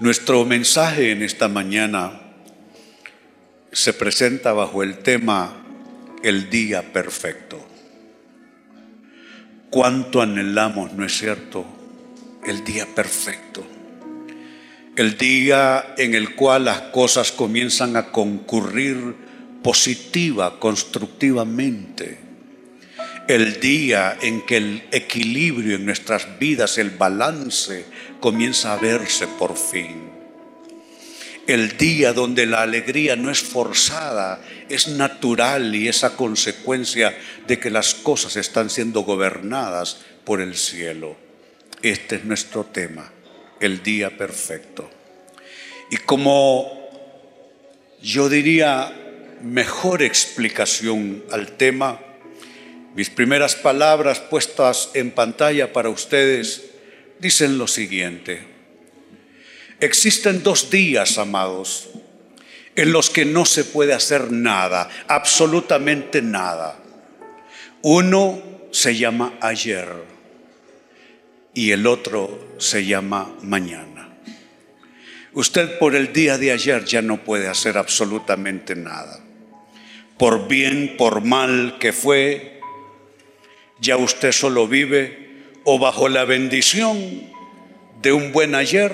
Nuestro mensaje en esta mañana se presenta bajo el tema El día perfecto. ¿Cuánto anhelamos, no es cierto, el día perfecto? El día en el cual las cosas comienzan a concurrir positiva, constructivamente. El día en que el equilibrio en nuestras vidas, el balance, comienza a verse por fin. El día donde la alegría no es forzada, es natural y es a consecuencia de que las cosas están siendo gobernadas por el cielo. Este es nuestro tema, el día perfecto. Y como yo diría mejor explicación al tema, mis primeras palabras puestas en pantalla para ustedes dicen lo siguiente. Existen dos días, amados, en los que no se puede hacer nada, absolutamente nada. Uno se llama ayer y el otro se llama mañana. Usted por el día de ayer ya no puede hacer absolutamente nada. Por bien, por mal que fue, ya usted solo vive o bajo la bendición de un buen ayer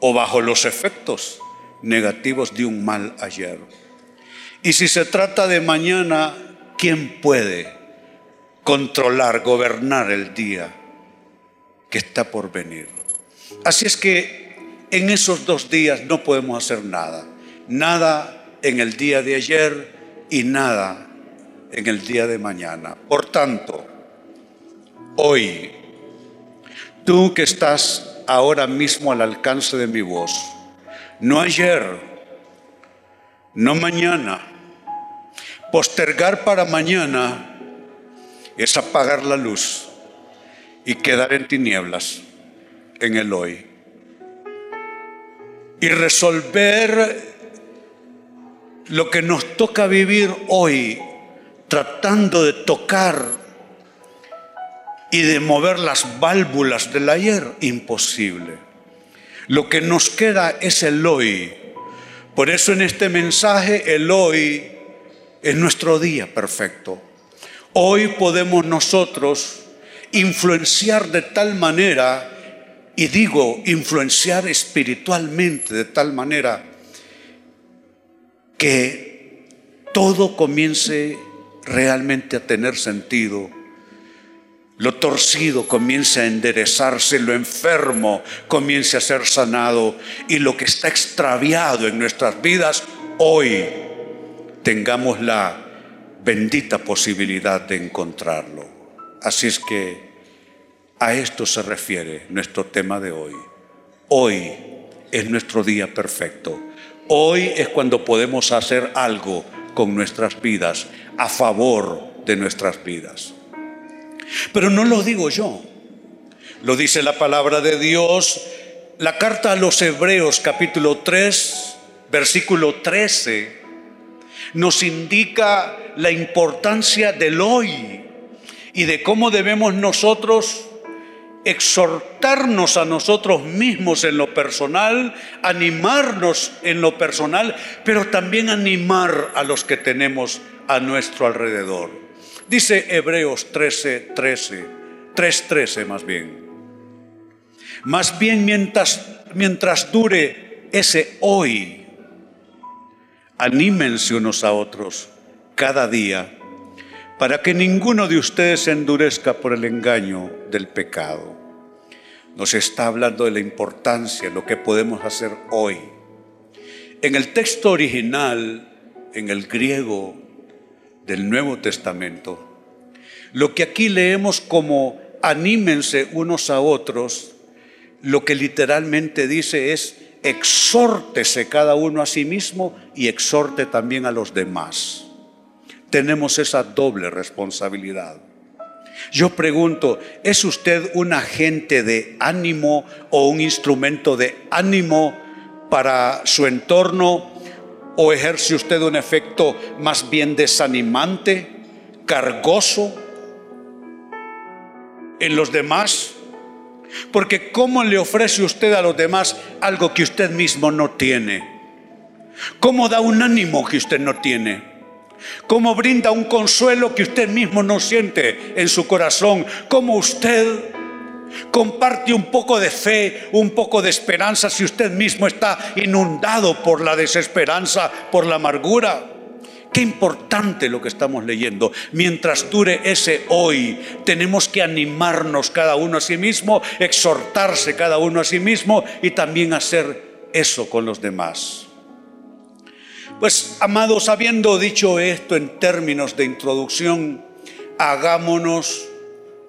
o bajo los efectos negativos de un mal ayer. Y si se trata de mañana, ¿quién puede controlar, gobernar el día que está por venir? Así es que en esos dos días no podemos hacer nada. Nada en el día de ayer y nada en el día de mañana. Por tanto, hoy, tú que estás ahora mismo al alcance de mi voz, no ayer, no mañana, postergar para mañana es apagar la luz y quedar en tinieblas en el hoy. Y resolver lo que nos toca vivir hoy, tratando de tocar y de mover las válvulas del ayer, imposible. Lo que nos queda es el hoy. Por eso en este mensaje el hoy es nuestro día perfecto. Hoy podemos nosotros influenciar de tal manera, y digo influenciar espiritualmente de tal manera, que todo comience realmente a tener sentido lo torcido comience a enderezarse, lo enfermo comience a ser sanado y lo que está extraviado en nuestras vidas, hoy tengamos la bendita posibilidad de encontrarlo. Así es que a esto se refiere nuestro tema de hoy. Hoy es nuestro día perfecto. Hoy es cuando podemos hacer algo con nuestras vidas, a favor de nuestras vidas. Pero no lo digo yo, lo dice la palabra de Dios, la carta a los Hebreos capítulo 3, versículo 13, nos indica la importancia del hoy y de cómo debemos nosotros exhortarnos a nosotros mismos en lo personal, animarnos en lo personal, pero también animar a los que tenemos a nuestro alrededor. Dice Hebreos 13, 13, 3, más bien. Más bien mientras, mientras dure ese hoy, anímense unos a otros cada día para que ninguno de ustedes se endurezca por el engaño del pecado. Nos está hablando de la importancia, lo que podemos hacer hoy. En el texto original, en el griego, del Nuevo Testamento, lo que aquí leemos como anímense unos a otros, lo que literalmente dice es exhórtese cada uno a sí mismo y exhorte también a los demás. Tenemos esa doble responsabilidad. Yo pregunto, ¿es usted un agente de ánimo o un instrumento de ánimo para su entorno ¿O ejerce usted un efecto más bien desanimante, cargoso en los demás? Porque ¿cómo le ofrece usted a los demás algo que usted mismo no tiene? ¿Cómo da un ánimo que usted no tiene? ¿Cómo brinda un consuelo que usted mismo no siente en su corazón? ¿Cómo usted comparte un poco de fe, un poco de esperanza si usted mismo está inundado por la desesperanza, por la amargura? Qué importante lo que estamos leyendo. Mientras dure ese hoy, tenemos que animarnos cada uno a sí mismo, exhortarse cada uno a sí mismo y también hacer eso con los demás. Pues, amados, habiendo dicho esto en términos de introducción, hagámonos,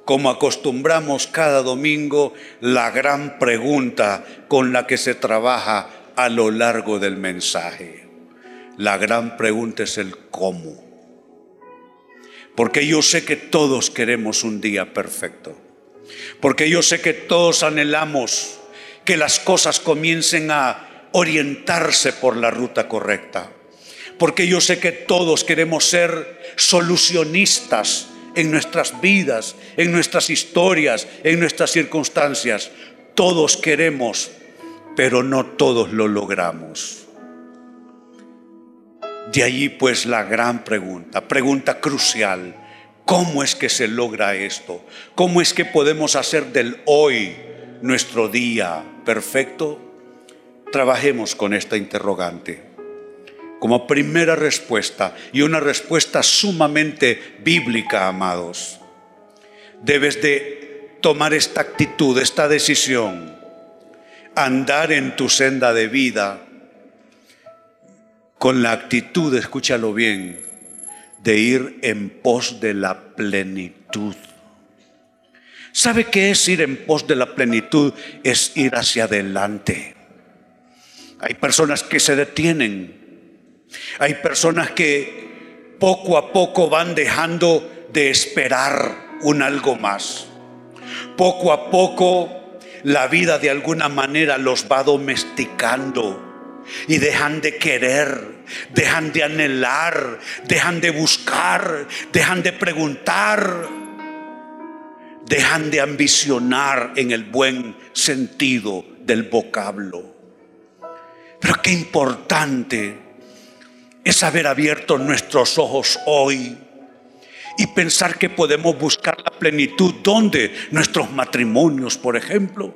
como acostumbramos cada domingo, la gran pregunta con la que se trabaja a lo largo del mensaje. La gran pregunta es el cómo. Porque yo sé que todos queremos un día perfecto. Porque yo sé que todos anhelamos que las cosas comiencen a orientarse por la ruta correcta porque yo sé que todos queremos ser solucionistas en nuestras vidas, en nuestras historias, en nuestras circunstancias. Todos queremos, pero no todos lo logramos. De allí pues la gran pregunta, pregunta crucial, ¿cómo es que se logra esto? ¿Cómo es que podemos hacer del hoy nuestro día perfecto? Trabajemos con esta interrogante como primera respuesta y una respuesta sumamente bíblica, amados. Debes de tomar esta actitud, esta decisión, andar en tu senda de vida con la actitud, escúchalo bien, de ir en pos de la plenitud. ¿Sabe qué es ir en pos de la plenitud? Es ir hacia adelante. Hay personas que se detienen hay personas que poco a poco van dejando de esperar un algo más. Poco a poco la vida de alguna manera los va domesticando y dejan de querer, dejan de anhelar, dejan de buscar, dejan de preguntar, dejan de ambicionar en el buen sentido del vocablo. Pero qué importante es haber abierto nuestros ojos hoy y pensar que podemos buscar la plenitud. Donde nuestros matrimonios, por ejemplo,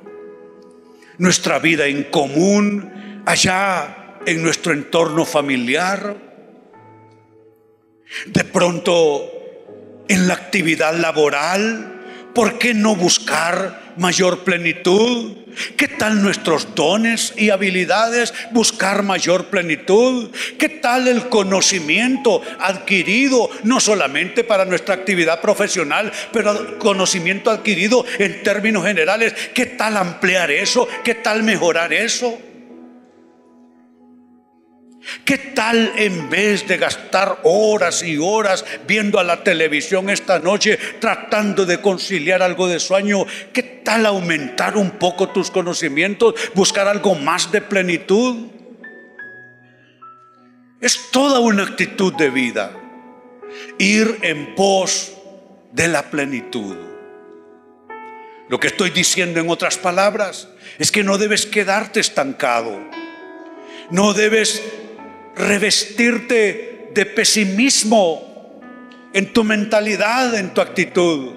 nuestra vida en común, allá en nuestro entorno familiar, de pronto en la actividad laboral, ¿por qué no buscar mayor plenitud? ¿Qué tal nuestros dones y habilidades? Buscar mayor plenitud. ¿Qué tal el conocimiento adquirido, no solamente para nuestra actividad profesional, pero conocimiento adquirido en términos generales? ¿Qué tal ampliar eso? ¿Qué tal mejorar eso? ¿Qué tal en vez de gastar horas y horas viendo a la televisión esta noche tratando de conciliar algo de sueño? ¿Qué tal aumentar un poco tus conocimientos? Buscar algo más de plenitud. Es toda una actitud de vida. Ir en pos de la plenitud. Lo que estoy diciendo en otras palabras es que no debes quedarte estancado. No debes revestirte de pesimismo en tu mentalidad, en tu actitud.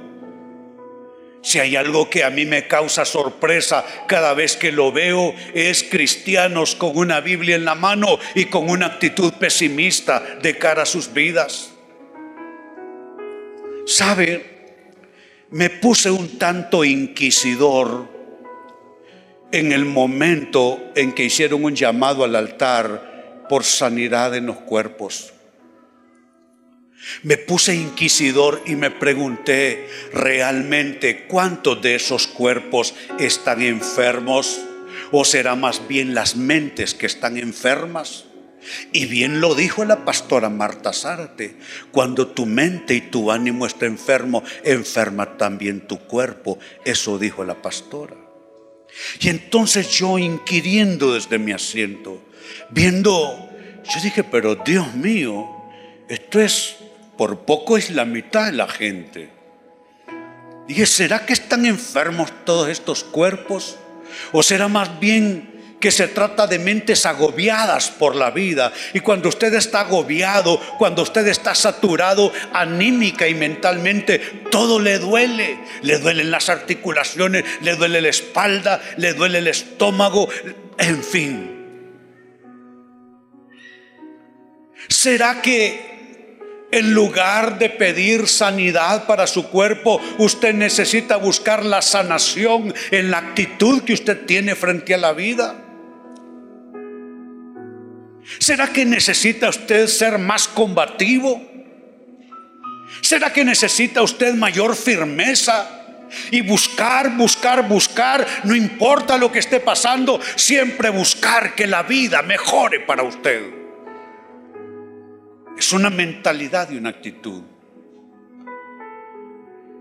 Si hay algo que a mí me causa sorpresa cada vez que lo veo, es cristianos con una Biblia en la mano y con una actitud pesimista de cara a sus vidas. ¿Sabe? Me puse un tanto inquisidor en el momento en que hicieron un llamado al altar por sanidad en los cuerpos. Me puse inquisidor y me pregunté realmente cuántos de esos cuerpos están enfermos o será más bien las mentes que están enfermas. Y bien lo dijo la pastora Marta Zárate, cuando tu mente y tu ánimo está enfermo, enferma también tu cuerpo. Eso dijo la pastora. Y entonces yo inquiriendo desde mi asiento, viendo, yo dije, pero Dios mío, esto es, por poco es la mitad de la gente. Dije, ¿será que están enfermos todos estos cuerpos? ¿O será más bien que se trata de mentes agobiadas por la vida. Y cuando usted está agobiado, cuando usted está saturado anímica y mentalmente, todo le duele. Le duelen las articulaciones, le duele la espalda, le duele el estómago, en fin. ¿Será que en lugar de pedir sanidad para su cuerpo, usted necesita buscar la sanación en la actitud que usted tiene frente a la vida. ¿Será que necesita usted ser más combativo? ¿Será que necesita usted mayor firmeza? Y buscar, buscar, buscar, no importa lo que esté pasando, siempre buscar que la vida mejore para usted. Es una mentalidad y una actitud.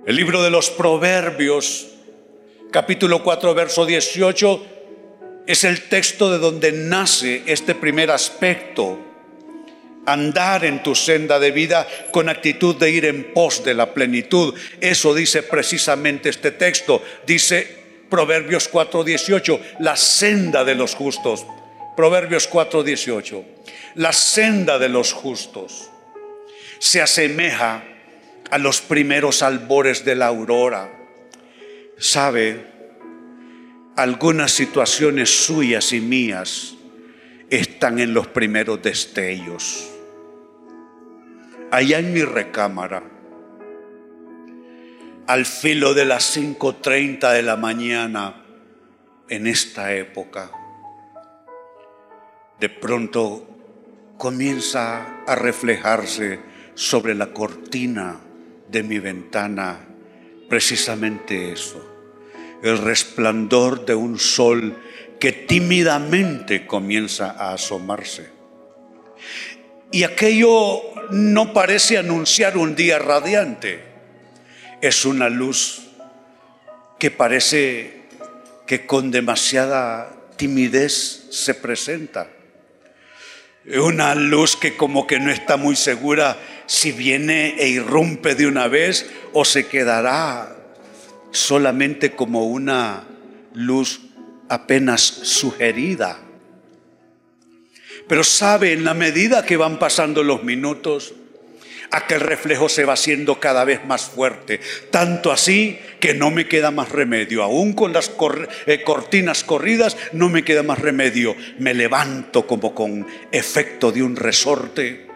El libro de los Proverbios, capítulo 4, verso 18, es el texto de donde nace este primer aspecto. Andar en tu senda de vida con actitud de ir en pos de la plenitud. Eso dice precisamente este texto. Dice Proverbios 4:18, la senda de los justos. Proverbios 4:18. La senda de los justos se asemeja a los primeros albores de la aurora. ¿Sabe? Algunas situaciones suyas y mías están en los primeros destellos. Allá en mi recámara, al filo de las 5.30 de la mañana, en esta época, de pronto comienza a reflejarse sobre la cortina de mi ventana precisamente eso, el resplandor de un sol que tímidamente comienza a asomarse. Y aquello no parece anunciar un día radiante, es una luz que parece que con demasiada timidez se presenta una luz que como que no está muy segura si viene e irrumpe de una vez o se quedará solamente como una luz apenas sugerida. Pero sabe, en la medida que van pasando los minutos, aquel reflejo se va haciendo cada vez más fuerte, tanto así que no me queda más remedio, aún con las eh, cortinas corridas, no me queda más remedio, me levanto como con efecto de un resorte,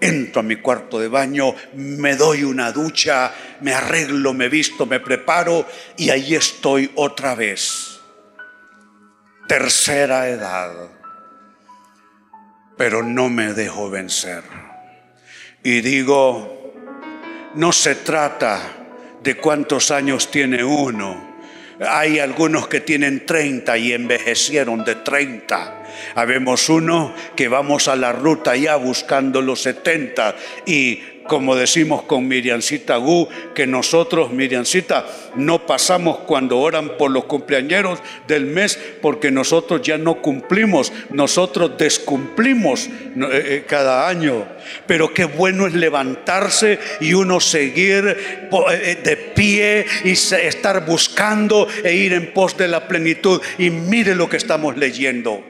entro a mi cuarto de baño, me doy una ducha, me arreglo, me visto, me preparo y ahí estoy otra vez, tercera edad, pero no me dejo vencer y digo, no se trata de cuántos años tiene uno. Hay algunos que tienen 30 y envejecieron de 30. Habemos uno que vamos a la ruta ya buscando los 70 y como decimos con Miriancita Gu, que nosotros, Miriancita, no pasamos cuando oran por los cumpleañeros del mes, porque nosotros ya no cumplimos, nosotros descumplimos eh, eh, cada año. Pero qué bueno es levantarse y uno seguir eh, de pie y estar buscando e ir en pos de la plenitud. Y mire lo que estamos leyendo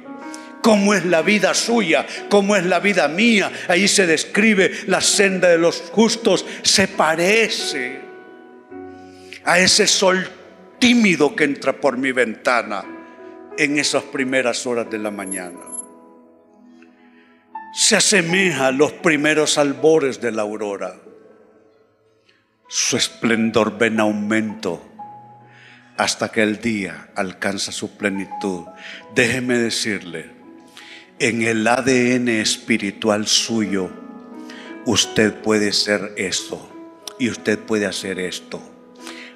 cómo es la vida suya, cómo es la vida mía. Ahí se describe la senda de los justos. Se parece a ese sol tímido que entra por mi ventana en esas primeras horas de la mañana. Se asemeja a los primeros albores de la aurora. Su esplendor ven aumento hasta que el día alcanza su plenitud. Déjeme decirle, en el ADN espiritual suyo, usted puede ser esto y usted puede hacer esto.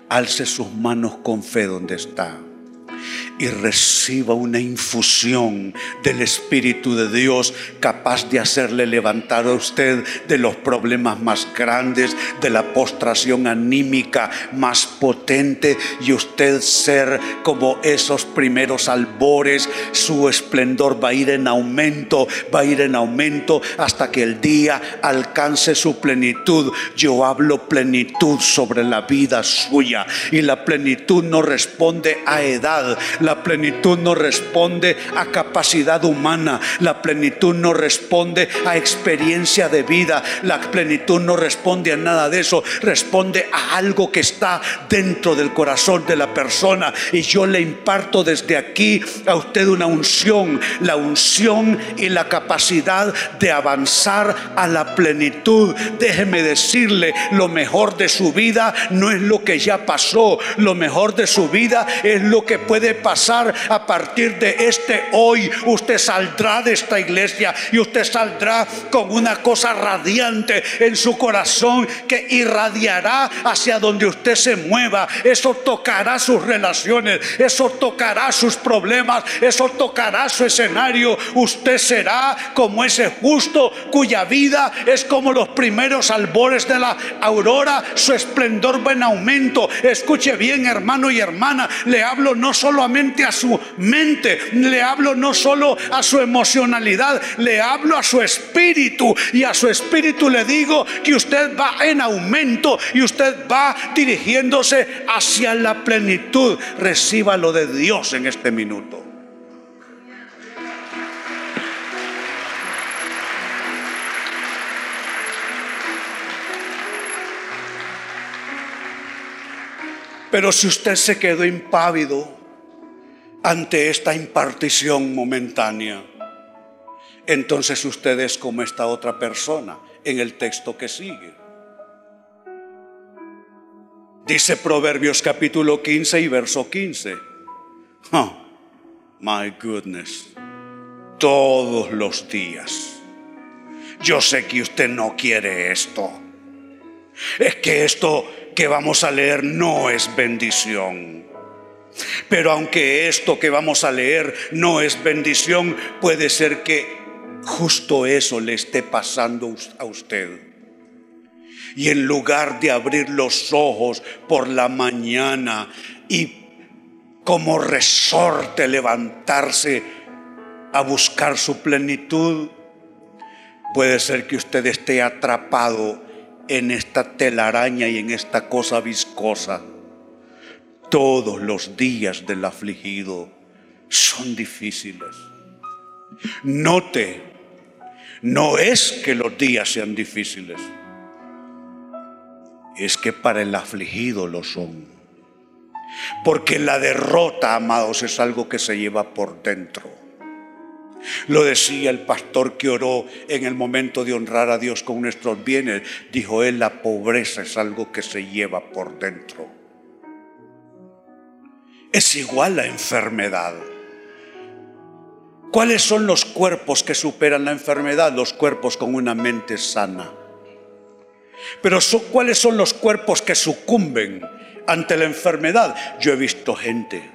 Alce sus manos con fe donde está. Y reciba una infusión del Espíritu de Dios capaz de hacerle levantar a usted de los problemas más grandes, de la postración anímica más potente y usted ser como esos primeros albores, su esplendor va a ir en aumento, va a ir en aumento hasta que el día alcance su plenitud. Yo hablo plenitud sobre la vida suya y la plenitud no responde a edad, la plenitud no responde a capacidad humana. La plenitud no responde a experiencia de vida. La plenitud no responde a nada de eso. Responde a algo que está dentro del corazón de la persona. Y yo le imparto desde aquí a usted una unción. La unción y la capacidad de avanzar a la plenitud. Déjeme decirle, lo mejor de su vida no es lo que ya pasó. Lo mejor de su vida es lo que puede pasar a partir de este hoy. Usted saldrá de esta iglesia y usted saldrá con una cosa radiante en su corazón que irradiará hacia donde usted se mueva. Eso tocará sus relaciones, eso tocará sus problemas, eso tocará su escenario. Usted será como ese justo cuya vida es como los primeros albores de la aurora. Su esplendor va en aumento. Escuche bien, hermano y hermana, le hablo no solamente a su mente, le hablo no solo a su emocionalidad, le hablo a su espíritu y a su espíritu le digo que usted va en aumento y usted va dirigiéndose hacia la plenitud. Reciba lo de Dios en este minuto. Pero si usted se quedó impávido, ante esta impartición momentánea. Entonces usted es como esta otra persona en el texto que sigue. Dice Proverbios capítulo 15 y verso 15. Oh, my goodness. Todos los días. Yo sé que usted no quiere esto. Es que esto que vamos a leer no es bendición. Pero aunque esto que vamos a leer no es bendición, puede ser que justo eso le esté pasando a usted. Y en lugar de abrir los ojos por la mañana y como resorte levantarse a buscar su plenitud, puede ser que usted esté atrapado en esta telaraña y en esta cosa viscosa todos los días del afligido son difíciles. Note, no es que los días sean difíciles, es que para el afligido lo son. Porque la derrota, amados, es algo que se lleva por dentro. Lo decía el pastor que oró en el momento de honrar a Dios con nuestros bienes. Dijo él, la pobreza es algo que se lleva por dentro es igual la enfermedad. ¿Cuáles son los cuerpos que superan la enfermedad? Los cuerpos con una mente sana. Pero ¿cuáles son los cuerpos que sucumben ante la enfermedad? Yo he visto gente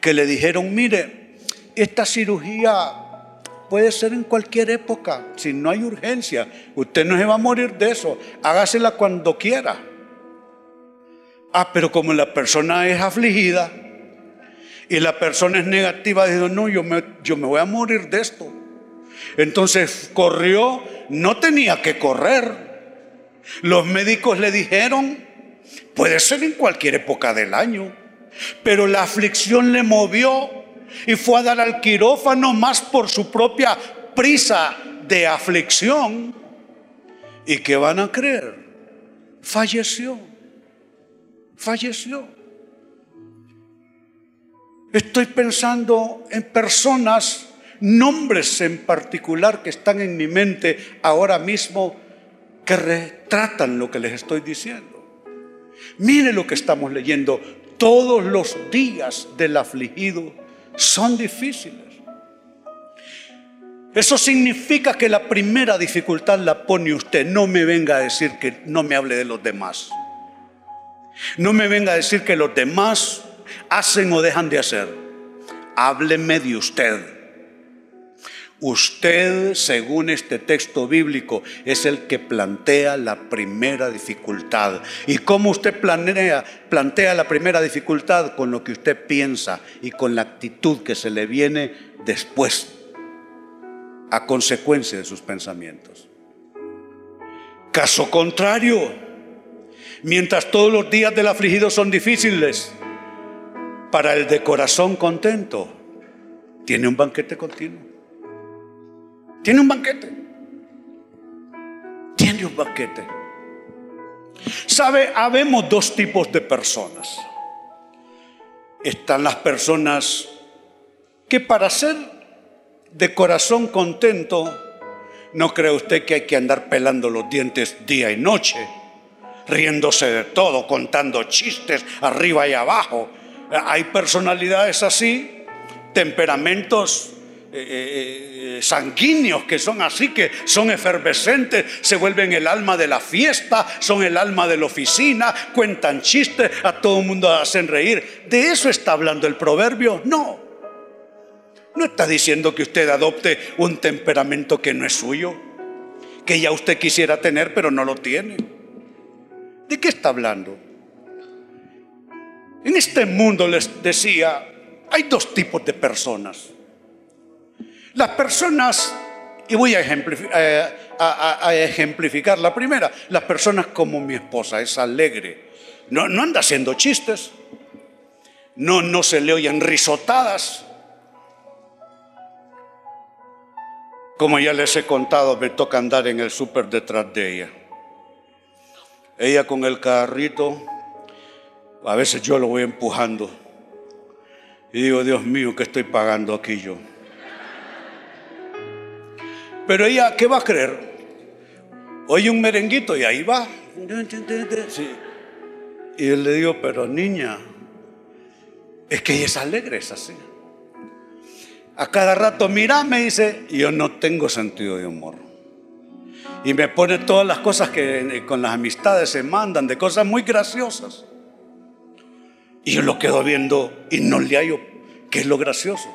que le dijeron, mire, esta cirugía puede ser en cualquier época, si no hay urgencia, usted no se va a morir de eso, hágasela cuando quiera. Ah, pero como la persona es afligida y la persona es negativa, dijo, no, yo me, yo me voy a morir de esto. Entonces corrió, no tenía que correr. Los médicos le dijeron, puede ser en cualquier época del año, pero la aflicción le movió y fue a dar al quirófano más por su propia prisa de aflicción. ¿Y qué van a creer? Falleció falleció. Estoy pensando en personas, nombres en particular que están en mi mente ahora mismo que retratan lo que les estoy diciendo. Mire lo que estamos leyendo. Todos los días del afligido son difíciles. Eso significa que la primera dificultad la pone usted. No me venga a decir que no me hable de los demás. No me venga a decir que los demás hacen o dejan de hacer. hábleme de usted. Usted, según este texto bíblico, es el que plantea la primera dificultad. ¿Y cómo usted plantea la primera dificultad? Con lo que usted piensa y con la actitud que se le viene después, a consecuencia de sus pensamientos. Caso contrario, mientras todos los días del afligido son difíciles, para el de corazón contento, tiene un banquete continuo. Tiene un banquete. Tiene un banquete. ¿Sabe? Habemos dos tipos de personas. Están las personas que para ser de corazón contento, no cree usted que hay que andar pelando los dientes día y noche, riéndose de todo, contando chistes arriba y abajo. Hay personalidades así, temperamentos eh, eh, eh, sanguíneos que son así, que son efervescentes, se vuelven el alma de la fiesta, son el alma de la oficina, cuentan chistes, a todo el mundo hacen reír. ¿De eso está hablando el proverbio? No. No está diciendo que usted adopte un temperamento que no es suyo, que ya usted quisiera tener pero no lo tiene. ¿De qué está hablando? En este mundo les decía, hay dos tipos de personas. Las personas, y voy a ejemplificar, la primera, las personas como mi esposa, es alegre, no, no anda haciendo chistes, no, no se le oyen risotadas. Como ya les he contado, me toca andar en el súper detrás de ella. Ella con el carrito, a veces yo lo voy empujando. Y digo, Dios mío, ¿qué estoy pagando aquí yo? Pero ella, ¿qué va a creer? Oye un merenguito y ahí va. Y él le digo, pero niña, es que ella es alegre, es así. A cada rato, mira, me dice, yo no tengo sentido de humor. Y me pone todas las cosas que con las amistades se mandan, de cosas muy graciosas. Y yo lo quedo viendo y no le hallo qué es lo gracioso.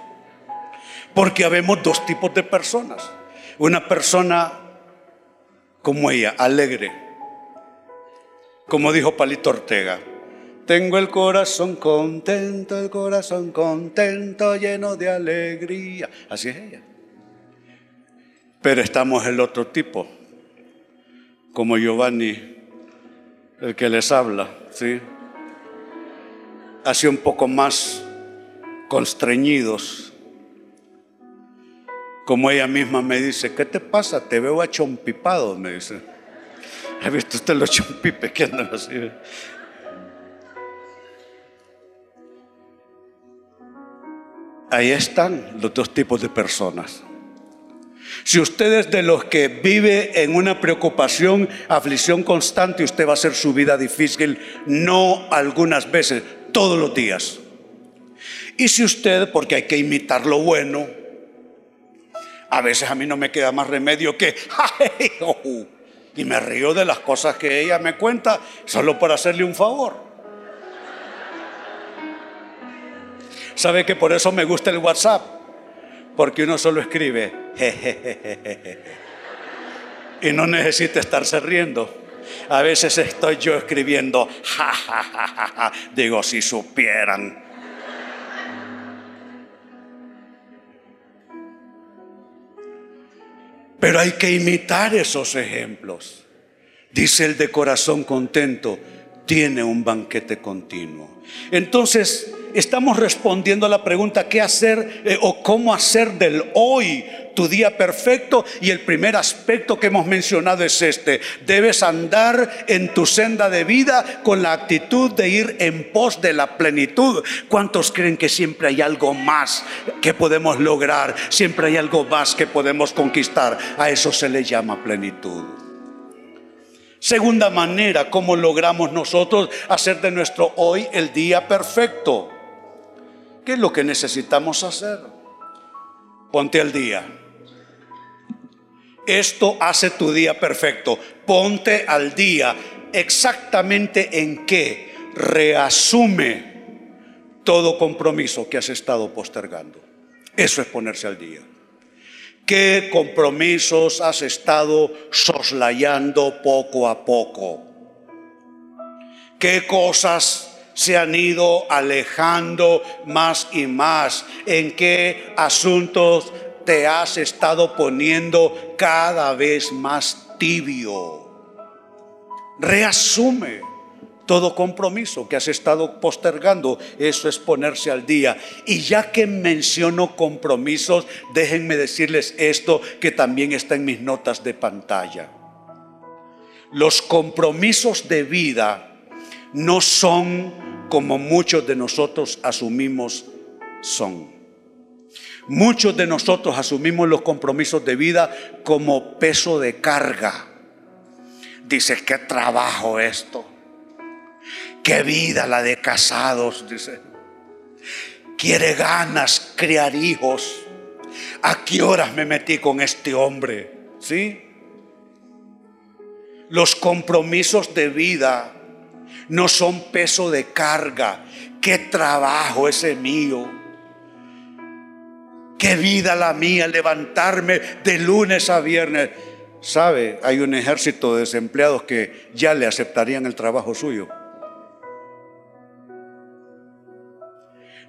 Porque habemos dos tipos de personas. Una persona como ella, alegre. Como dijo Palito Ortega, tengo el corazón contento, el corazón contento, lleno de alegría. Así es ella. Pero estamos el otro tipo, como Giovanni, el que les habla, ¿sí? Así un poco más constreñidos como ella misma me dice, ¿qué te pasa? Te veo achompipado, me dice. ¿Ha visto usted los chompipes que andan así? Ahí están los dos tipos de personas. Si usted es de los que vive en una preocupación, aflicción constante, usted va a hacer su vida difícil, no algunas veces, todos los días. Y si usted, porque hay que imitar lo bueno, a veces a mí no me queda más remedio que, y me río de las cosas que ella me cuenta solo por hacerle un favor. ¿Sabe que por eso me gusta el WhatsApp? Porque uno solo escribe, y no necesita estarse riendo. A veces estoy yo escribiendo, digo, si supieran. Pero hay que imitar esos ejemplos. Dice el de corazón contento, tiene un banquete continuo. Entonces, estamos respondiendo a la pregunta, ¿qué hacer eh, o cómo hacer del hoy tu día perfecto? Y el primer aspecto que hemos mencionado es este. Debes andar en tu senda de vida con la actitud de ir en pos de la plenitud. ¿Cuántos creen que siempre hay algo más que podemos lograr? Siempre hay algo más que podemos conquistar. A eso se le llama plenitud. Segunda manera, ¿cómo logramos nosotros hacer de nuestro hoy el día perfecto? ¿Qué es lo que necesitamos hacer? Ponte al día. Esto hace tu día perfecto. Ponte al día. Exactamente en qué. Reasume todo compromiso que has estado postergando. Eso es ponerse al día. ¿Qué compromisos has estado soslayando poco a poco? ¿Qué cosas se han ido alejando más y más? ¿En qué asuntos te has estado poniendo cada vez más tibio? Reasume todo compromiso que has estado postergando, eso es ponerse al día. Y ya que menciono compromisos, déjenme decirles esto que también está en mis notas de pantalla. Los compromisos de vida no son como muchos de nosotros asumimos son. Muchos de nosotros asumimos los compromisos de vida como peso de carga. Dices, qué trabajo esto Qué vida la de casados, dice. Quiere ganas criar hijos. ¿A qué horas me metí con este hombre? ¿Sí? Los compromisos de vida no son peso de carga. Qué trabajo ese mío. Qué vida la mía levantarme de lunes a viernes. ¿Sabe? Hay un ejército de desempleados que ya le aceptarían el trabajo suyo.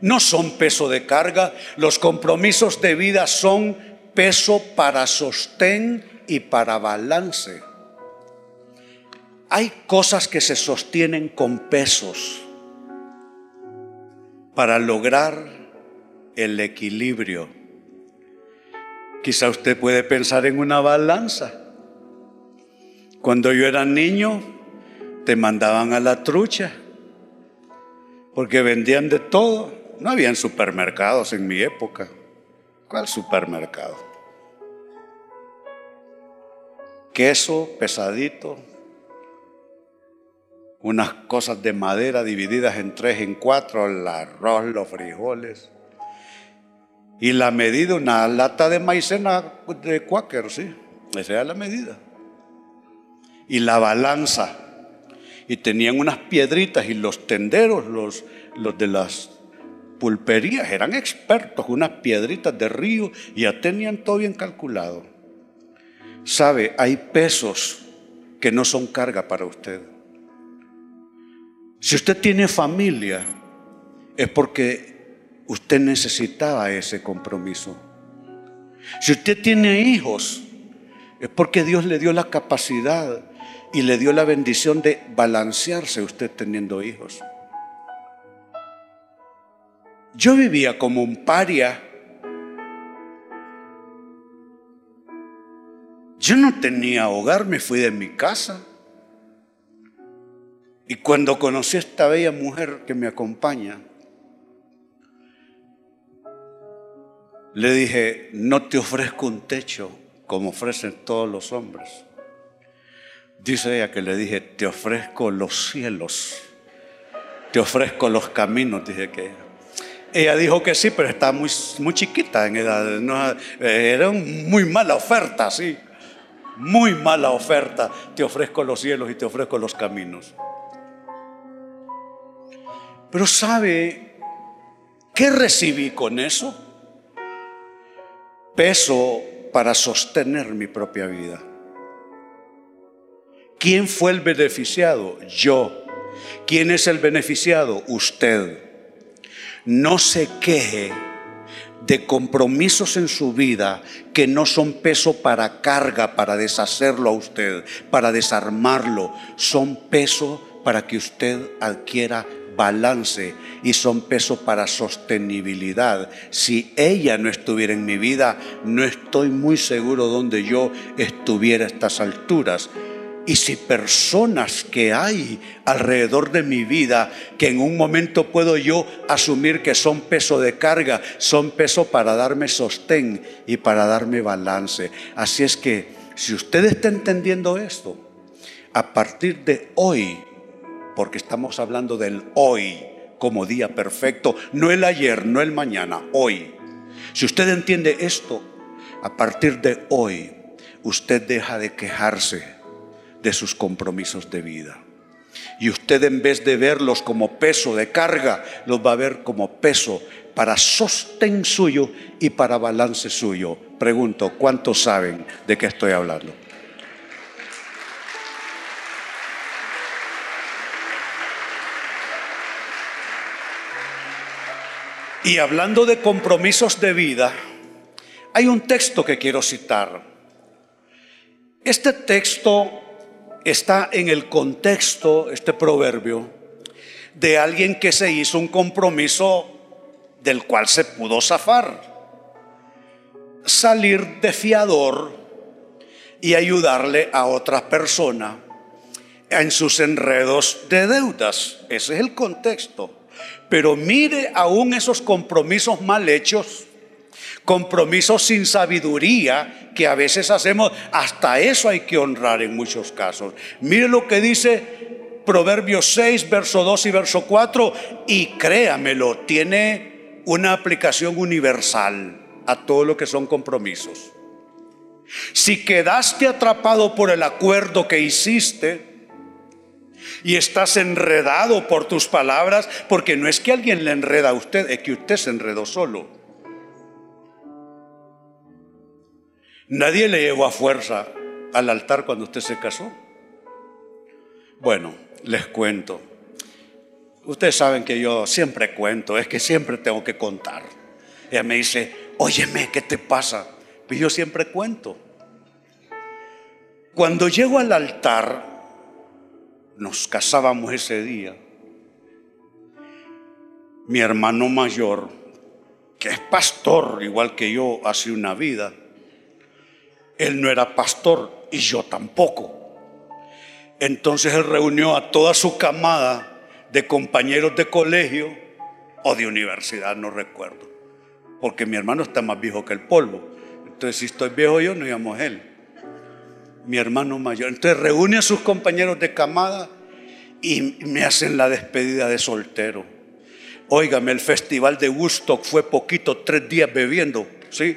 no son peso de carga, los compromisos de vida son peso para sostén y para balance. Hay cosas que se sostienen con pesos para lograr el equilibrio. Quizá usted puede pensar en una balanza. Cuando yo era niño, te mandaban a la trucha, porque vendían de todo. No habían supermercados en mi época. ¿Cuál supermercado? Queso pesadito, unas cosas de madera divididas en tres, en cuatro, el arroz, los frijoles. Y la medida, una lata de maicena de Quaker, sí, esa era la medida. Y la balanza. Y tenían unas piedritas y los tenderos, los, los de las pulperías, eran expertos, unas piedritas de río, y ya tenían todo bien calculado. Sabe, hay pesos que no son carga para usted. Si usted tiene familia, es porque usted necesitaba ese compromiso. Si usted tiene hijos, es porque Dios le dio la capacidad y le dio la bendición de balancearse usted teniendo hijos. Yo vivía como un paria. Yo no tenía hogar, me fui de mi casa. Y cuando conocí a esta bella mujer que me acompaña, le dije, no te ofrezco un techo como ofrecen todos los hombres. Dice ella que le dije, te ofrezco los cielos, te ofrezco los caminos, dije que ella dijo que sí, pero está muy, muy chiquita en edad. era una muy mala oferta, sí. Muy mala oferta. Te ofrezco los cielos y te ofrezco los caminos. Pero ¿sabe qué recibí con eso? Peso para sostener mi propia vida. ¿Quién fue el beneficiado? Yo. ¿Quién es el beneficiado? Usted no se queje de compromisos en su vida que no son peso para carga, para deshacerlo a usted, para desarmarlo, son peso para que usted adquiera balance y son peso para sostenibilidad. Si ella no estuviera en mi vida, no estoy muy seguro donde yo estuviera a estas alturas. Y si personas que hay alrededor de mi vida, que en un momento puedo yo asumir que son peso de carga, son peso para darme sostén y para darme balance. Así es que si usted está entendiendo esto, a partir de hoy, porque estamos hablando del hoy como día perfecto, no el ayer, no el mañana, hoy. Si usted entiende esto, a partir de hoy, usted deja de quejarse de sus compromisos de vida. Y usted en vez de verlos como peso de carga, los va a ver como peso para sostén suyo y para balance suyo. Pregunto, ¿cuántos saben de qué estoy hablando? Y hablando de compromisos de vida, hay un texto que quiero citar. Este texto está en el contexto, este proverbio, de alguien que se hizo un compromiso del cual se pudo zafar. Salir de fiador y ayudarle a otra persona en sus enredos de deudas. Ese es el contexto. Pero mire aún esos compromisos mal hechos, compromisos sin sabiduría que a veces hacemos, hasta eso hay que honrar en muchos casos. Mire lo que dice Proverbios 6, verso 2 y verso 4, y créamelo, tiene una aplicación universal a todo lo que son compromisos. Si quedaste atrapado por el acuerdo que hiciste, y estás enredado por tus palabras, porque no es que alguien le enreda a usted, es que usted se enredó solo. Nadie le llevó a fuerza al altar cuando usted se casó. Bueno, les cuento. Ustedes saben que yo siempre cuento, es que siempre tengo que contar. Ella me dice, óyeme, ¿qué te pasa? Pues yo siempre cuento. Cuando llego al altar, nos casábamos ese día. Mi hermano mayor, que es pastor igual que yo hace una vida, él no era pastor y yo tampoco. Entonces él reunió a toda su camada de compañeros de colegio o de universidad, no recuerdo, porque mi hermano está más viejo que el polvo. Entonces si estoy viejo yo, no íbamos él mi hermano mayor. Entonces reúne a sus compañeros de camada y me hacen la despedida de soltero. Óigame, el festival de Woodstock fue poquito, tres días bebiendo, ¿sí?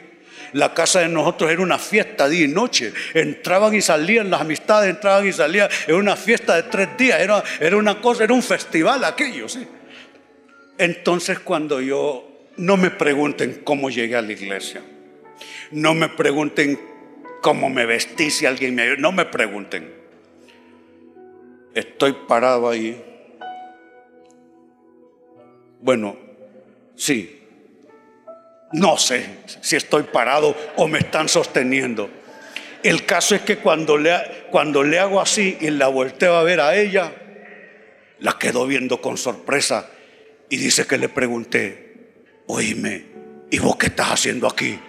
La casa de nosotros era una fiesta día y noche. Entraban y salían, las amistades entraban y salían. Era una fiesta de tres días, era, era una cosa, era un festival aquello, ¿sí? Entonces cuando yo, no me pregunten cómo llegué a la iglesia. No me pregunten cómo me vestí, si alguien me... No me pregunten. Estoy parado ahí. Bueno, sí. No sé si estoy parado o me están sosteniendo. El caso es que cuando le, cuando le hago así y la volteo a ver a ella, la quedo viendo con sorpresa y dice que le pregunté, oíme, ¿y vos qué estás haciendo aquí?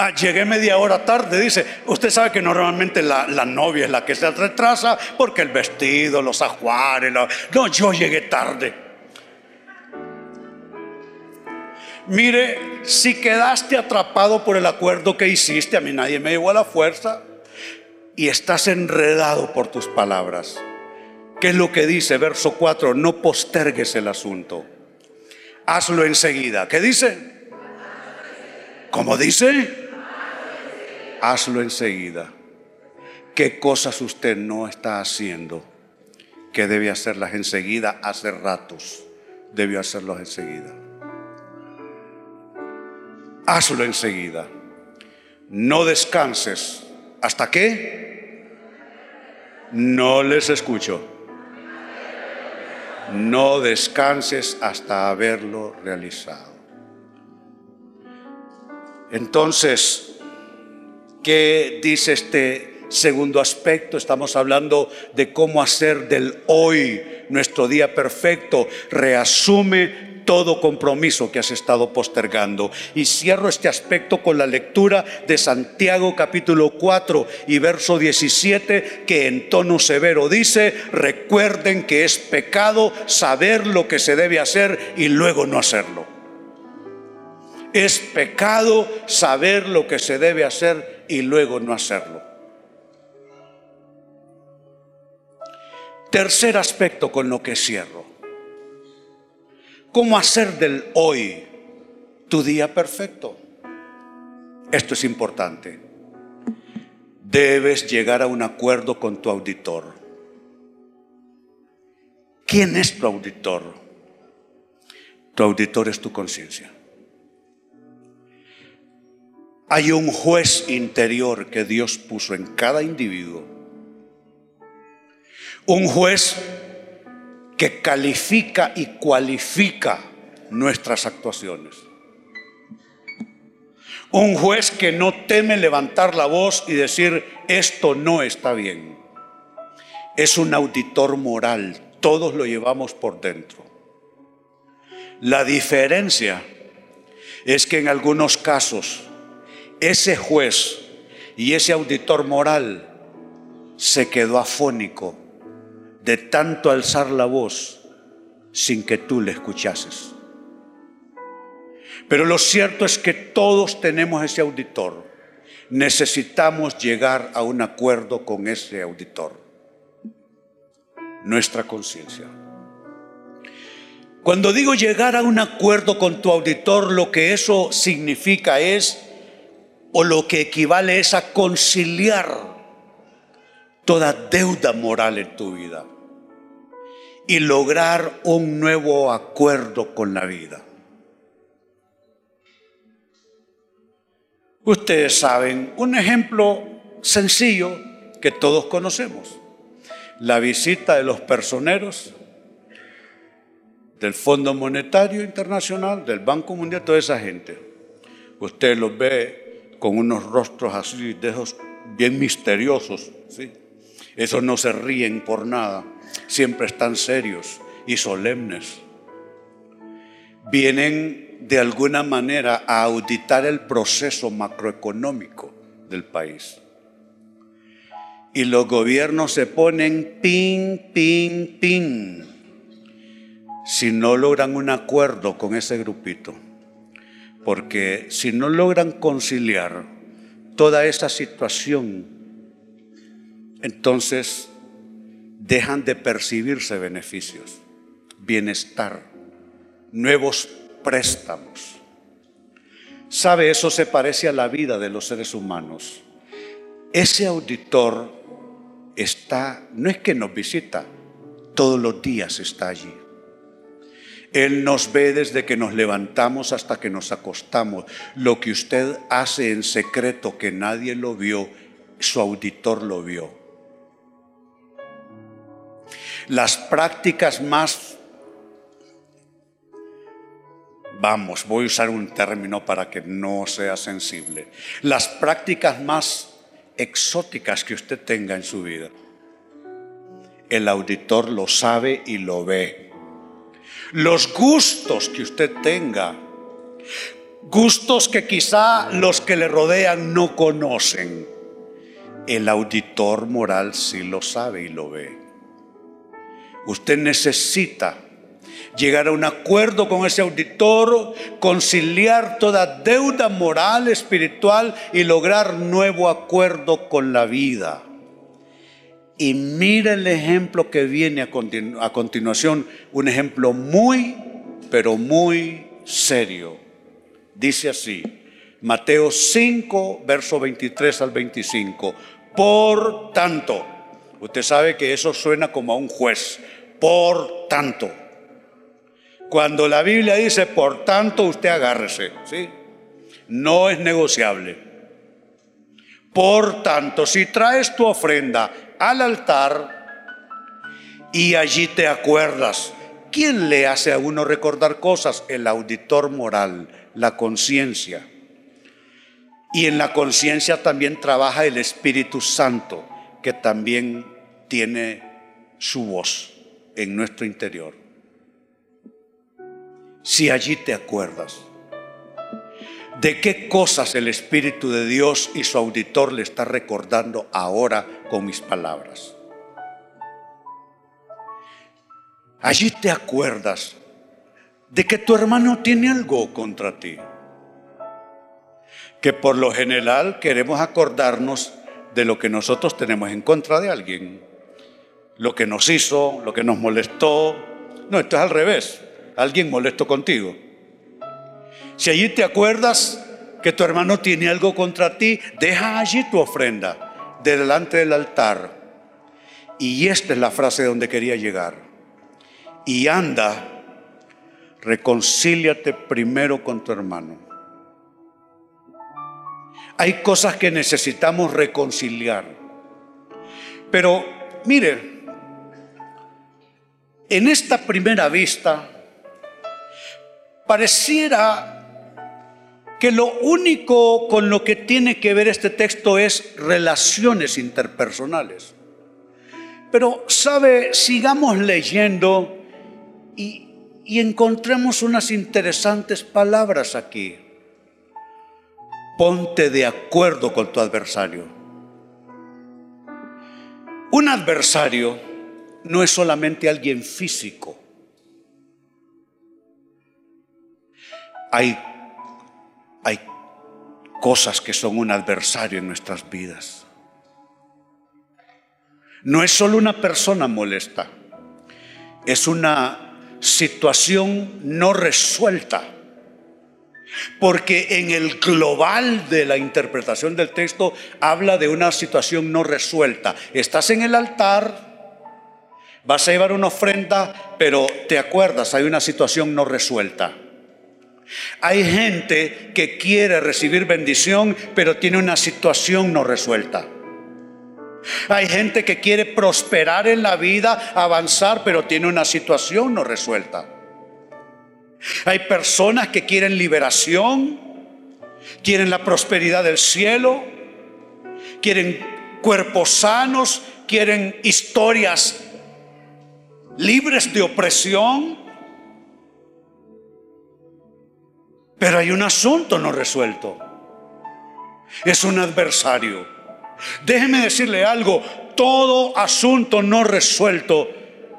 Ah, llegué media hora tarde, dice. Usted sabe que normalmente la, novia es la que se retrasa porque el vestido, los ajuares. No, yo llegué tarde. Mire, si quedaste atrapado por el acuerdo que hiciste, a mí nadie me llevó a la fuerza y estás enredado por tus palabras. ¿Qué es lo que dice verso 4? No postergues el asunto. Hazlo enseguida. ¿Qué dice? ¿Cómo dice? Hazlo enseguida. ¿Qué cosas usted no está haciendo que debe hacerlas enseguida? Hace ratos debió hacerlos enseguida. Hazlo enseguida. No descanses. ¿Hasta qué? No les escucho. No descanses hasta haberlo realizado. Entonces, ¿Qué dice este segundo aspecto? Estamos hablando de cómo hacer del hoy nuestro día perfecto. Reasume todo compromiso que has estado postergando. Y cierro este aspecto con la lectura de Santiago capítulo 4 y verso 17 que en tono severo dice, recuerden que es pecado saber lo que se debe hacer y luego no hacerlo. Es pecado saber lo que se debe hacer y luego no hacerlo. Tercer aspecto con lo que cierro. ¿Cómo hacer del hoy tu día perfecto? Esto es importante. debes llegar a un acuerdo con tu auditor. ¿Quién es tu auditor? Tu auditor es tu conciencia. Hay un juez interior que Dios puso en cada individuo. Un juez que califica y cualifica nuestras actuaciones. Un juez que no teme levantar la voz y decir, esto no está bien. Es un auditor moral, todos lo llevamos por dentro. La diferencia es que en algunos casos ese juez y ese auditor moral se quedó afónico de tanto alzar la voz sin que tú le escuchases. Pero lo cierto es que todos tenemos ese auditor. Necesitamos llegar a un acuerdo con ese auditor, nuestra conciencia. Cuando digo llegar a un acuerdo con tu auditor, lo que eso significa es o lo que equivale es a conciliar toda deuda moral en tu vida y lograr un nuevo acuerdo con la vida. Ustedes saben, un ejemplo sencillo que todos conocemos, la visita de los personeros del Fondo Monetario Internacional, del Banco Mundial, toda esa gente. Usted los ve con unos rostros así, de esos bien misteriosos, ¿sí? Esos no se ríen por nada, siempre están serios y solemnes. Vienen de alguna manera a auditar el proceso macroeconómico del país. Y los gobiernos se ponen pin, pin, pin, si no logran un acuerdo con ese grupito porque si no logran conciliar toda esa situación, entonces dejan de percibirse beneficios, bienestar, nuevos préstamos. ¿Sabe? Eso se parece a la vida de los seres humanos. Ese auditor está, no es que nos visita, todos los días está allí. Él nos ve desde que nos levantamos hasta que nos acostamos. Lo que usted hace en secreto que nadie lo vio, su auditor lo vio. Las prácticas más, vamos, voy a usar un término para que no sea sensible, las prácticas más exóticas que usted tenga en su vida, el auditor lo sabe y lo ve los gustos que usted tenga, gustos que quizá los que le rodean no conocen. El auditor moral sí lo sabe y lo ve. Usted necesita llegar a un acuerdo con ese auditor, conciliar toda deuda moral, espiritual y lograr nuevo acuerdo con la vida. Y mira el ejemplo que viene a, continuación, un ejemplo muy, pero muy serio. Dice así, Mateo 5, verso 23 al 25. Por tanto, usted sabe que eso suena como a un juez. Por tanto. Cuando la Biblia dice por tanto, usted agárrese, ¿sí? No es negociable. Por tanto, si traes tu ofrenda al altar y allí te acuerdas. ¿Quién le hace a uno recordar cosas? El auditor moral, la conciencia. Y en la conciencia también trabaja el Espíritu Santo, que también tiene su voz en nuestro interior. Si allí te acuerdas de qué cosas el Espíritu de Dios y su auditor le está recordando ahora con mis palabras. Allí te acuerdas de que tu hermano tiene algo contra ti. Que por lo general queremos acordarnos de lo que nosotros tenemos en contra de alguien. Lo que nos hizo, lo que nos molestó. No, esto es al revés. Alguien molesto contigo. Si allí te acuerdas que tu hermano tiene algo contra ti, deja allí tu ofrenda delante del altar. Y esta es la frase donde quería llegar. Y anda, reconcíliate primero con tu hermano. Hay cosas que necesitamos reconciliar. Pero mire, en esta primera vista, pareciera que lo único con lo que tiene que ver este texto es relaciones interpersonales. Pero, ¿sabe? Sigamos leyendo y, y encontremos unas interesantes palabras aquí. Ponte de acuerdo con tu adversario. Un adversario no es solamente alguien físico. Hay hay cosas que son un adversario en nuestras vidas. No es solo una persona molesta, es una situación no resuelta. Porque en el global de la interpretación del texto habla de una situación no resuelta. Estás en el altar, vas a llevar una ofrenda, pero te acuerdas, hay una situación no resuelta. Hay gente que quiere recibir bendición, pero tiene una situación no resuelta. Hay gente que quiere prosperar en la vida, avanzar, pero tiene una situación no resuelta. Hay personas que quieren liberación, quieren la prosperidad del cielo, quieren cuerpos sanos, quieren historias libres de opresión, Pero hay un asunto no resuelto. Es un adversario. Déjeme decirle algo, todo asunto no resuelto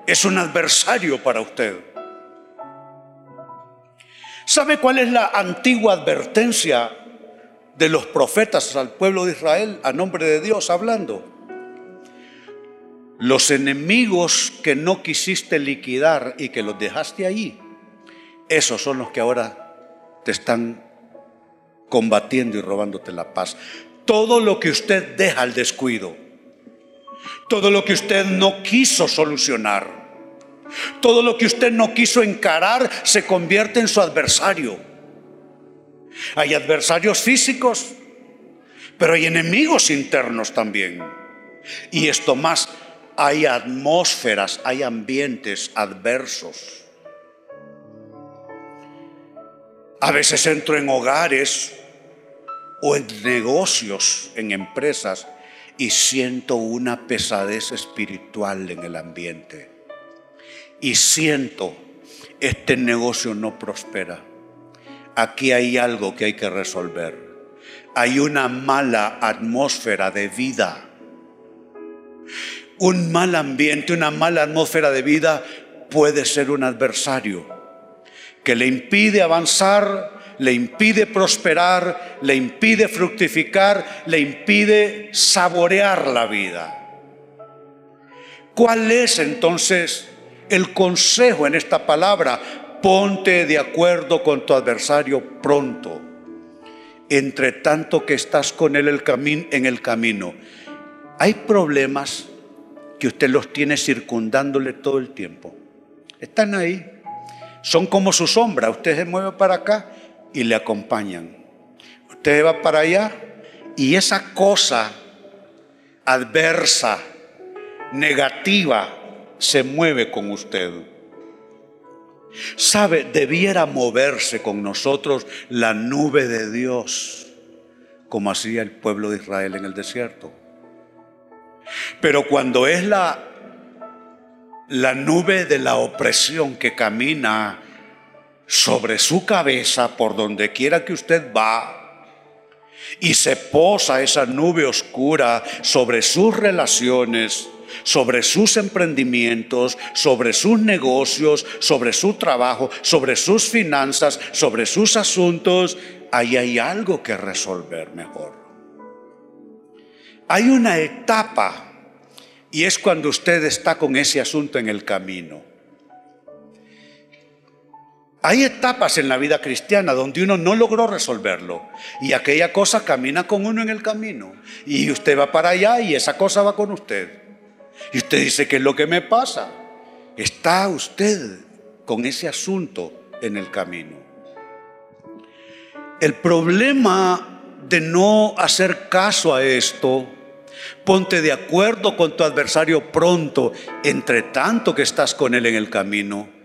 es un adversario para usted. ¿Sabe cuál es la antigua advertencia de los profetas al pueblo de Israel a nombre de Dios hablando? Los enemigos que no quisiste liquidar y que los dejaste ahí, esos son los que ahora te están combatiendo y robándote la paz. Todo lo que usted deja al descuido, todo lo que usted no quiso solucionar, todo lo que usted no quiso encarar se convierte en su adversario. Hay adversarios físicos, pero hay enemigos internos también. Y esto más, hay atmósferas, hay ambientes adversos. A veces entro en hogares o en negocios, en empresas, y siento una pesadez espiritual en el ambiente. Y siento, este negocio no prospera. Aquí hay algo que hay que resolver. Hay una mala atmósfera de vida. Un mal ambiente, una mala atmósfera de vida puede ser un adversario que le impide avanzar, le impide prosperar, le impide fructificar, le impide saborear la vida. ¿Cuál es entonces el consejo en esta palabra? Ponte de acuerdo con tu adversario pronto, entre tanto que estás con él en el camino. Hay problemas que usted los tiene circundándole todo el tiempo. Están ahí son como su sombra. Usted se mueve para acá y le acompañan. Usted va para allá y esa cosa adversa, negativa, se mueve con usted. Sabe, debiera moverse con nosotros la nube de Dios, como hacía el pueblo de Israel en el desierto. Pero cuando es la la nube de la opresión que camina sobre su cabeza por donde quiera que usted va y se posa esa nube oscura sobre sus relaciones, sobre sus emprendimientos, sobre sus negocios, sobre su trabajo, sobre sus finanzas, sobre sus asuntos, ahí hay algo que resolver mejor. Hay una etapa y es cuando usted está con ese asunto en el camino. Hay etapas en la vida cristiana donde uno no logró resolverlo y aquella cosa camina con uno en el camino y usted va para allá y esa cosa va con usted. Y usted dice, ¿qué es lo que me pasa? Está usted con ese asunto en el camino. El problema de no hacer caso a esto, ponte de acuerdo con tu adversario pronto, entre tanto que estás con él en el camino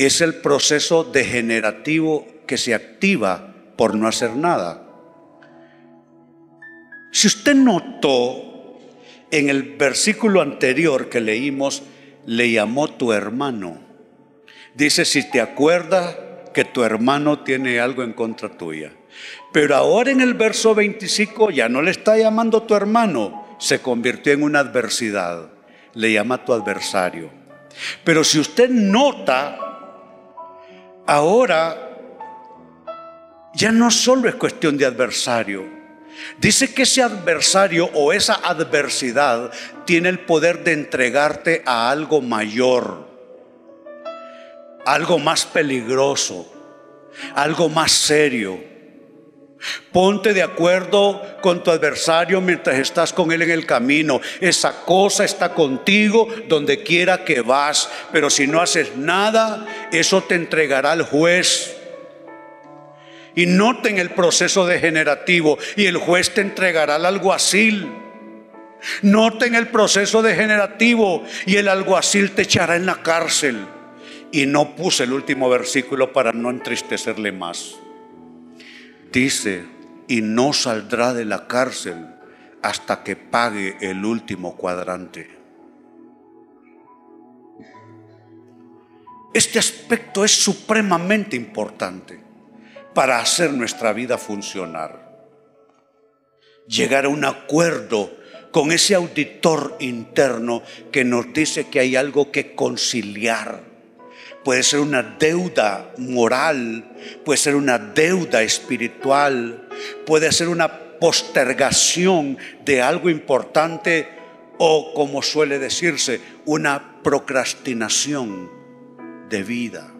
es el proceso degenerativo que se activa por no hacer nada. Si usted notó en el versículo anterior que leímos, le llamó tu hermano. Dice, si te acuerdas que tu hermano tiene algo en contra tuya. Pero ahora en el verso 25 ya no le está llamando tu hermano, se convirtió en una adversidad. Le llama tu adversario. Pero si usted nota ahora ya no solo es cuestión de adversario. Dice que ese adversario o esa adversidad tiene el poder de entregarte a algo mayor, algo más peligroso, algo más serio. Ponte de acuerdo con tu adversario mientras estás con él en el camino. Esa cosa está contigo donde quiera que vas. Pero si no haces nada, eso te entregará al juez. Y noten el proceso degenerativo y el juez te entregará al alguacil. Noten el proceso degenerativo y el alguacil te echará en la cárcel. Y no puse el último versículo para no entristecerle más. Dice, y no saldrá de la cárcel hasta que pague el último cuadrante. Este aspecto es supremamente importante para hacer nuestra vida funcionar. Llegar a un acuerdo con ese auditor interno que nos dice que hay algo que conciliar puede ser una deuda moral, puede ser una deuda espiritual, puede ser una postergación de algo importante o, como suele decirse, una procrastinación de vida.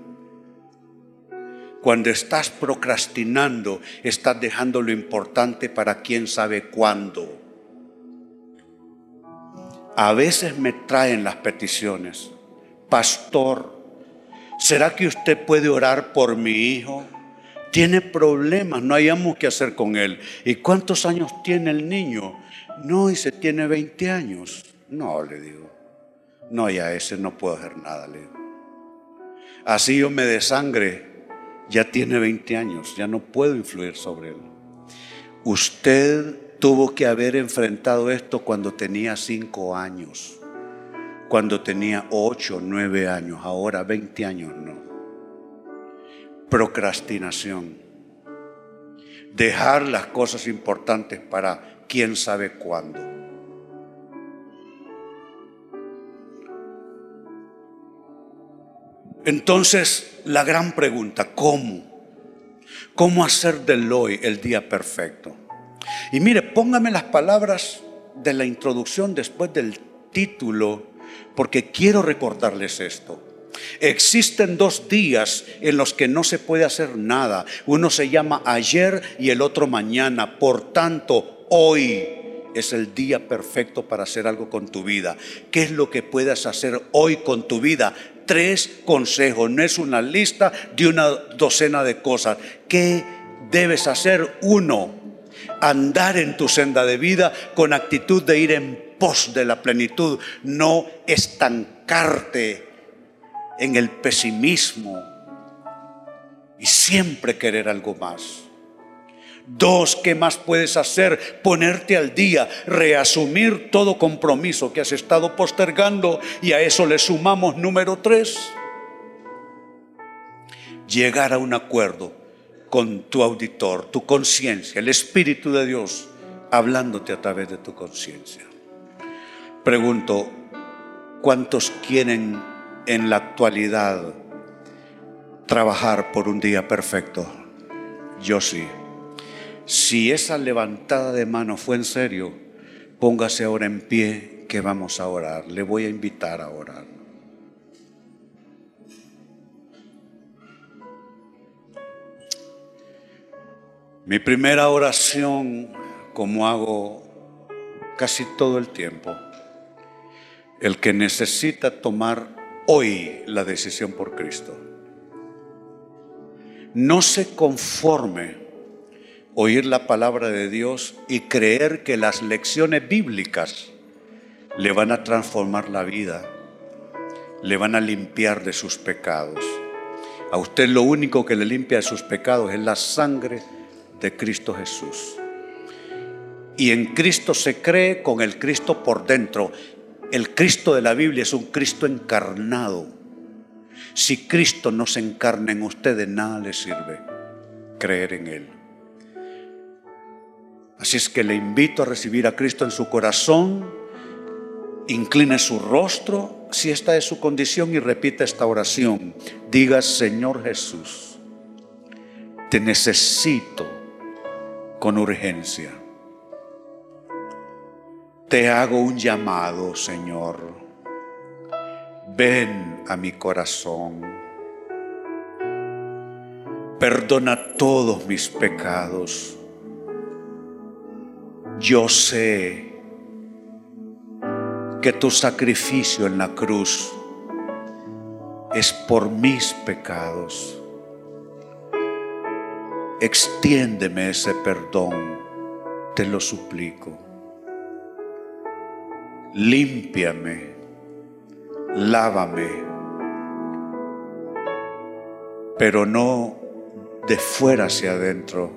Cuando estás procrastinando, estás dejando lo importante para quién sabe cuándo. A veces me traen las peticiones, pastor, ¿Será que usted puede orar por mi hijo? Tiene problemas, no hayamos qué hacer con él. ¿Y cuántos años tiene el niño? No, dice, tiene 20 años. No, le digo. No, ya ese no puedo hacer nada, le digo. Así yo me de sangre, ya tiene 20 años, ya no puedo influir sobre él. Usted tuvo que haber enfrentado esto cuando tenía 5 años cuando tenía 8, 9 años, ahora 20 años no. Procrastinación. Dejar las cosas importantes para quién sabe cuándo. Entonces, la gran pregunta, ¿cómo? ¿Cómo hacer del hoy el día perfecto? Y mire, póngame las palabras de la introducción después del título porque quiero recordarles esto. Existen dos días en los que no se puede hacer nada. Uno se llama ayer y el otro mañana. Por tanto, hoy es el día perfecto para hacer algo con tu vida. ¿Qué es lo que puedes hacer hoy con tu vida? Tres consejos. No es una lista de una docena de cosas. ¿Qué debes hacer? Uno, andar en tu senda de vida con actitud de ir en pos de la plenitud, no estancarte en el pesimismo y siempre querer algo más. Dos, ¿qué más puedes hacer? Ponerte al día, reasumir todo compromiso que has estado postergando y a eso le sumamos número tres, llegar a un acuerdo con tu auditor, tu conciencia, el Espíritu de Dios, hablándote a través de tu conciencia. Pregunto, ¿cuántos quieren en la actualidad trabajar por un día perfecto? Yo sí. Si esa levantada de mano fue en serio, póngase ahora en pie que vamos a orar. Le voy a invitar a orar. Mi primera oración, como hago casi todo el tiempo, el que necesita tomar hoy la decisión por Cristo. No se conforme oír la palabra de Dios y creer que las lecciones bíblicas le van a transformar la vida, le van a limpiar de sus pecados. A usted lo único que le limpia de sus pecados es la sangre de Cristo Jesús. Y en Cristo se cree con el Cristo por dentro. El Cristo de la Biblia es un Cristo encarnado. Si Cristo no se encarna en usted, de nada le sirve creer en Él. Así es que le invito a recibir a Cristo en su corazón, incline su rostro si esta es su condición y repita esta oración. Diga, Señor Jesús, te necesito con urgencia. Te hago un llamado, Señor. Ven a mi corazón. Perdona todos mis pecados. Yo sé que tu sacrificio en la cruz es por mis pecados. Extiéndeme ese perdón, te lo suplico límpiame, lávame, pero no de fuera hacia adentro,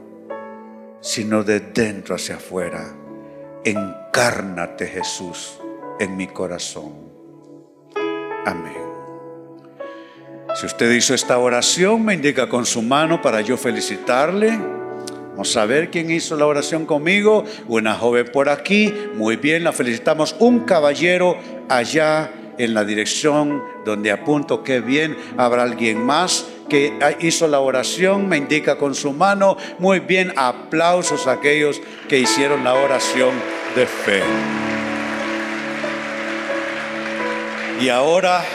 sino de dentro hacia afuera. Encárnate Jesús en mi corazón. Amén. Si usted hizo esta oración, me indica con su mano para yo felicitarle. Vamos a ver quién hizo la oración conmigo. Una joven por aquí. Muy bien, la felicitamos. Un caballero allá en la dirección donde apunto. Qué bien. Habrá alguien más que hizo la oración. Me indica con su mano. Muy bien. Aplausos a aquellos que hicieron la oración de fe. Y ahora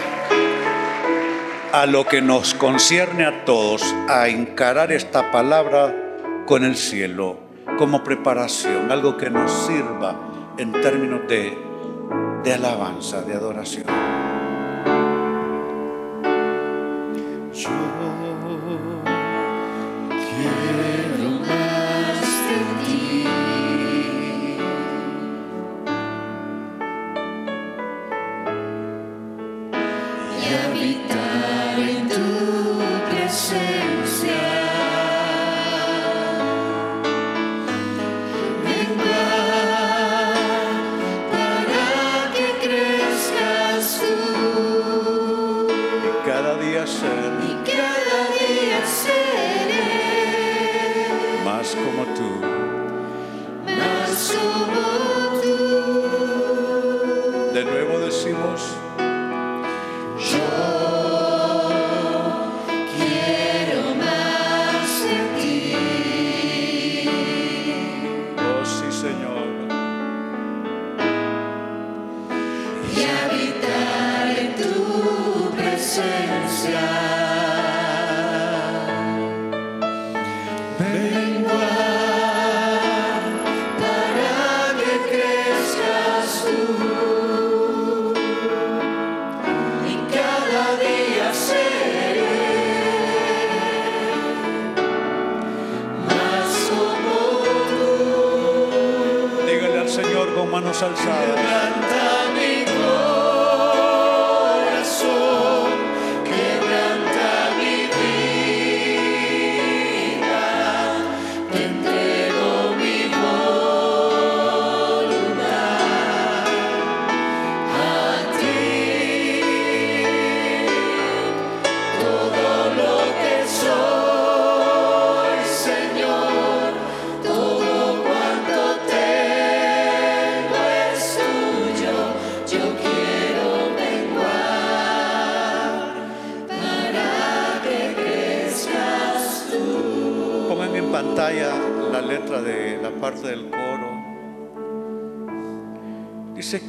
a lo que nos concierne a todos, a encarar esta palabra con el cielo como preparación, algo que nos sirva en términos de, de alabanza, de adoración.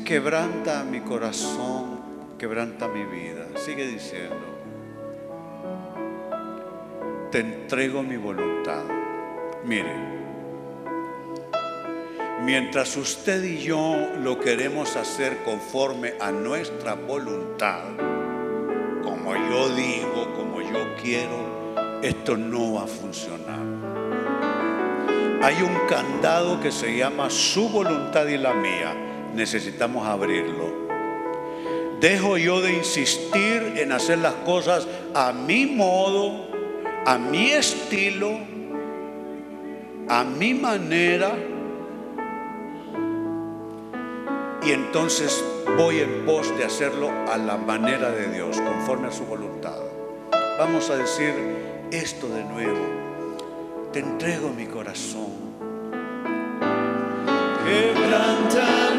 Quebranta mi corazón, quebranta mi vida. Sigue diciendo, te entrego mi voluntad. Mire, Mientras usted y yo lo queremos hacer conforme a nuestra voluntad, como yo digo, como yo quiero, esto no va a funcionar. Hay un candado que se llama su voluntad y la mía. Necesitamos abrirlo. Dejo yo de insistir en hacer las cosas a mi modo, a mi estilo, a mi manera. Y entonces voy en pos de hacerlo a la manera de Dios, conforme a su voluntad. Vamos a decir esto de nuevo. Te entrego mi corazón. Quebranta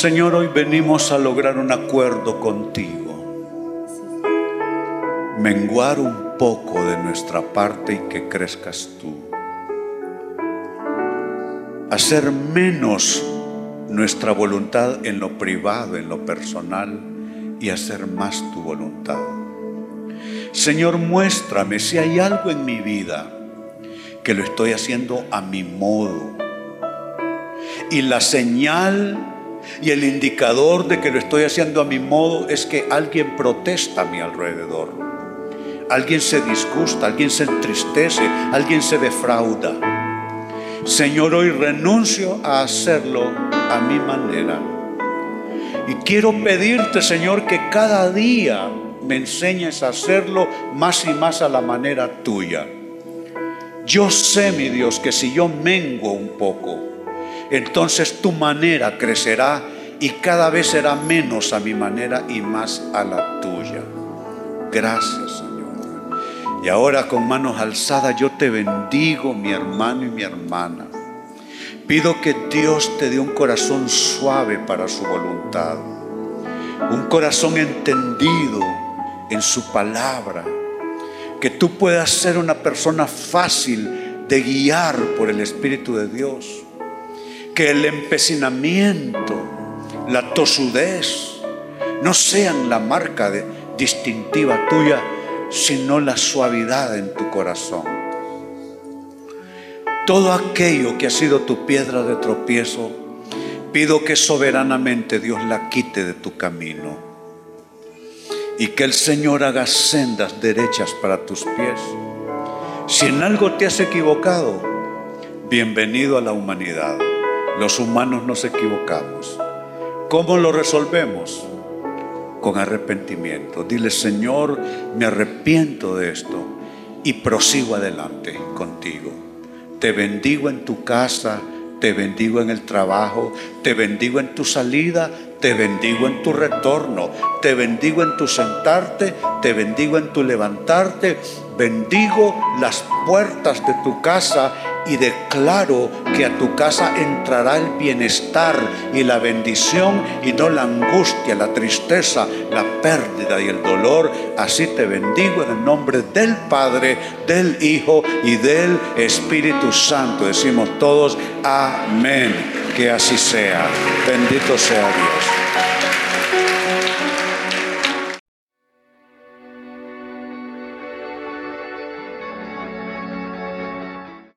Señor, hoy venimos a lograr un acuerdo contigo. Menguar un poco de nuestra parte y que crezcas tú. Hacer menos nuestra voluntad en lo privado, en lo personal y hacer más tu voluntad. Señor, muéstrame si hay algo en mi vida que lo estoy haciendo a mi modo. Y la señal y el indicador de que lo estoy haciendo a mi modo es que alguien protesta a mi alrededor. Alguien se disgusta, alguien se entristece, alguien se defrauda. Señor, hoy renuncio a hacerlo a mi manera. Y quiero pedirte, Señor, que cada día me enseñes a hacerlo más y más a la manera tuya. Yo sé, mi Dios, que si yo mengo un poco, entonces tu manera crecerá y cada vez será menos a mi manera y más a la tuya. Gracias, Señor. Y ahora con manos alzadas yo te bendigo, mi hermano y mi hermana. Pido que Dios te dé un corazón suave para su voluntad, un corazón entendido en su palabra, que tú puedas ser una persona fácil de guiar por el Espíritu de Dios, que el empecinamiento, la tosudez, no sean la marca distintiva tuya, sino la suavidad en tu corazón. Todo aquello que ha sido tu piedra de tropiezo, pido que soberanamente Dios la quite de tu camino y que el Señor haga sendas derechas para tus pies. Si en algo te has equivocado, bienvenido a la humanidad. Los humanos nos equivocamos. ¿Cómo lo resolvemos? Con arrepentimiento. Dile, Señor, me arrepiento de esto y prosigo adelante contigo. Te bendigo en tu casa, te bendigo en el trabajo, te bendigo en tu salida, te bendigo en tu retorno, te bendigo en tu sentarte, te bendigo en tu levantarte, bendigo las puertas de tu casa y declaro que a tu casa entrará el bienestar y la bendición y no la angustia, la tristeza, la pérdida y el dolor. Así te bendigo en el nombre del Padre, del Hijo y del Espíritu Santo. Decimos todos, amén. Que así sea. Bendito sea Dios.